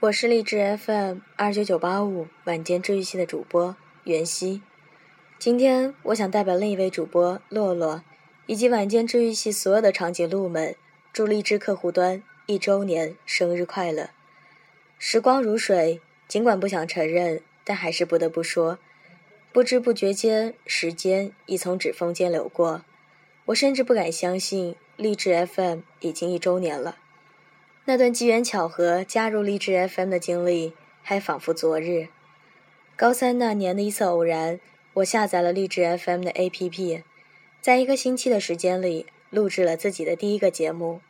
我是荔枝 FM 二九九八五晚间治愈系的主播袁熙，今天我想代表另一位主播洛洛，以及晚间治愈系所有的长颈鹿们，祝荔枝客户端一周年生日快乐！时光如水，尽管不想承认，但还是不得不说，不知不觉间，时间已从指缝间流过，我甚至不敢相信荔枝 FM 已经一周年了。那段机缘巧合加入励志 FM 的经历，还仿佛昨日。高三那年的一次偶然，我下载了励志 FM 的 APP，在一个星期的时间里录制了自己的第一个节目，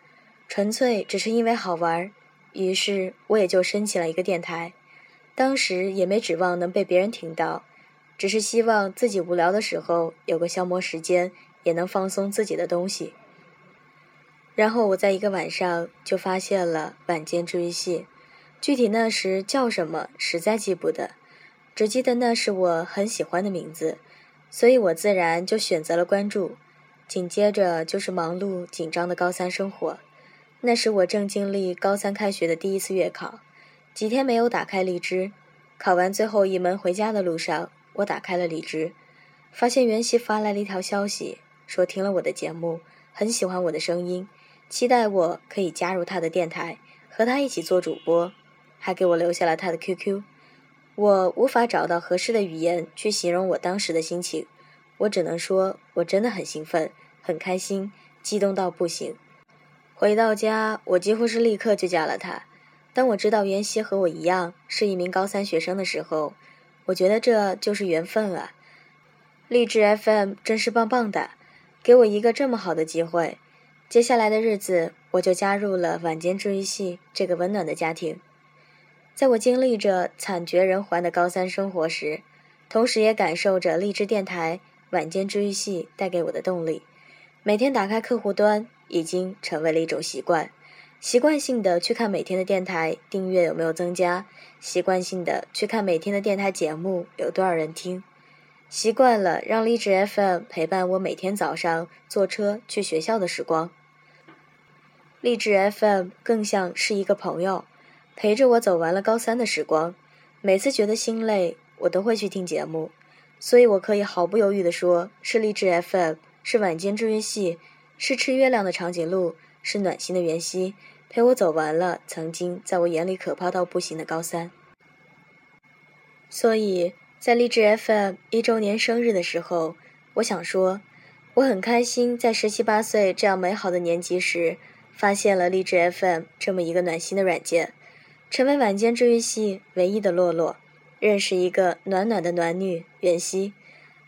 纯粹只是因为好玩。于是我也就申请了一个电台，当时也没指望能被别人听到，只是希望自己无聊的时候有个消磨时间，也能放松自己的东西。然后我在一个晚上就发现了晚间治愈系，具体那时叫什么实在记不得，只记得那是我很喜欢的名字，所以我自然就选择了关注。紧接着就是忙碌紧张的高三生活，那时我正经历高三开学的第一次月考，几天没有打开荔枝，考完最后一门回家的路上，我打开了荔枝，发现袁熙发来了一条消息，说听了我的节目，很喜欢我的声音。期待我可以加入他的电台，和他一起做主播，还给我留下了他的 QQ。我无法找到合适的语言去形容我当时的心情，我只能说，我真的很兴奋，很开心，激动到不行。回到家，我几乎是立刻就加了他。当我知道袁熙和我一样是一名高三学生的时候，我觉得这就是缘分啊！励志 FM 真是棒棒的，给我一个这么好的机会。接下来的日子，我就加入了晚间治愈系这个温暖的家庭。在我经历着惨绝人寰的高三生活时，同时也感受着励志电台晚间治愈系带给我的动力。每天打开客户端，已经成为了一种习惯，习惯性的去看每天的电台订阅有没有增加，习惯性的去看每天的电台节目有多少人听。习惯了让励志 FM 陪伴我每天早上坐车去学校的时光。励志 FM 更像是一个朋友，陪着我走完了高三的时光。每次觉得心累，我都会去听节目，所以我可以毫不犹豫地说：是励志 FM，是晚间治愈系，是吃月亮的长颈鹿，是暖心的袁熙，陪我走完了曾经在我眼里可怕到不行的高三。所以在励志 FM 一周年生日的时候，我想说，我很开心在十七八岁这样美好的年纪时。发现了励志 FM 这么一个暖心的软件，成为晚间治愈系唯一的洛洛，认识一个暖暖的暖女袁熙，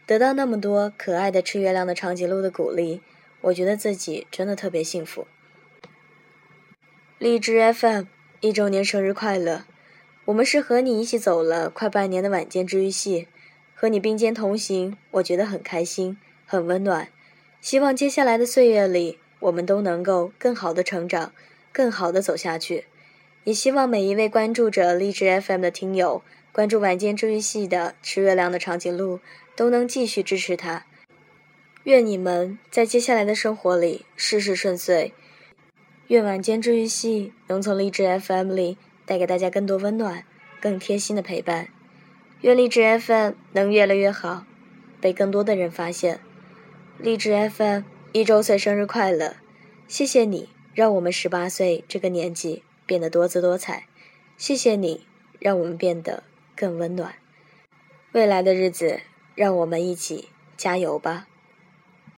得到那么多可爱的吃月亮的长颈鹿的鼓励，我觉得自己真的特别幸福。励志 FM 一周年生日快乐！我们是和你一起走了快半年的晚间治愈系，和你并肩同行，我觉得很开心，很温暖。希望接下来的岁月里。我们都能够更好的成长，更好的走下去。也希望每一位关注着励志 FM 的听友，关注晚间治愈系的吃月亮的长颈鹿，都能继续支持他。愿你们在接下来的生活里事事顺遂。愿晚间治愈系能从励志 FM 里带给大家更多温暖、更贴心的陪伴。愿励志 FM 能越来越好，被更多的人发现。励志 FM。一周岁生日快乐！谢谢你让我们十八岁这个年纪变得多姿多彩，谢谢你让我们变得更温暖。未来的日子，让我们一起加油吧！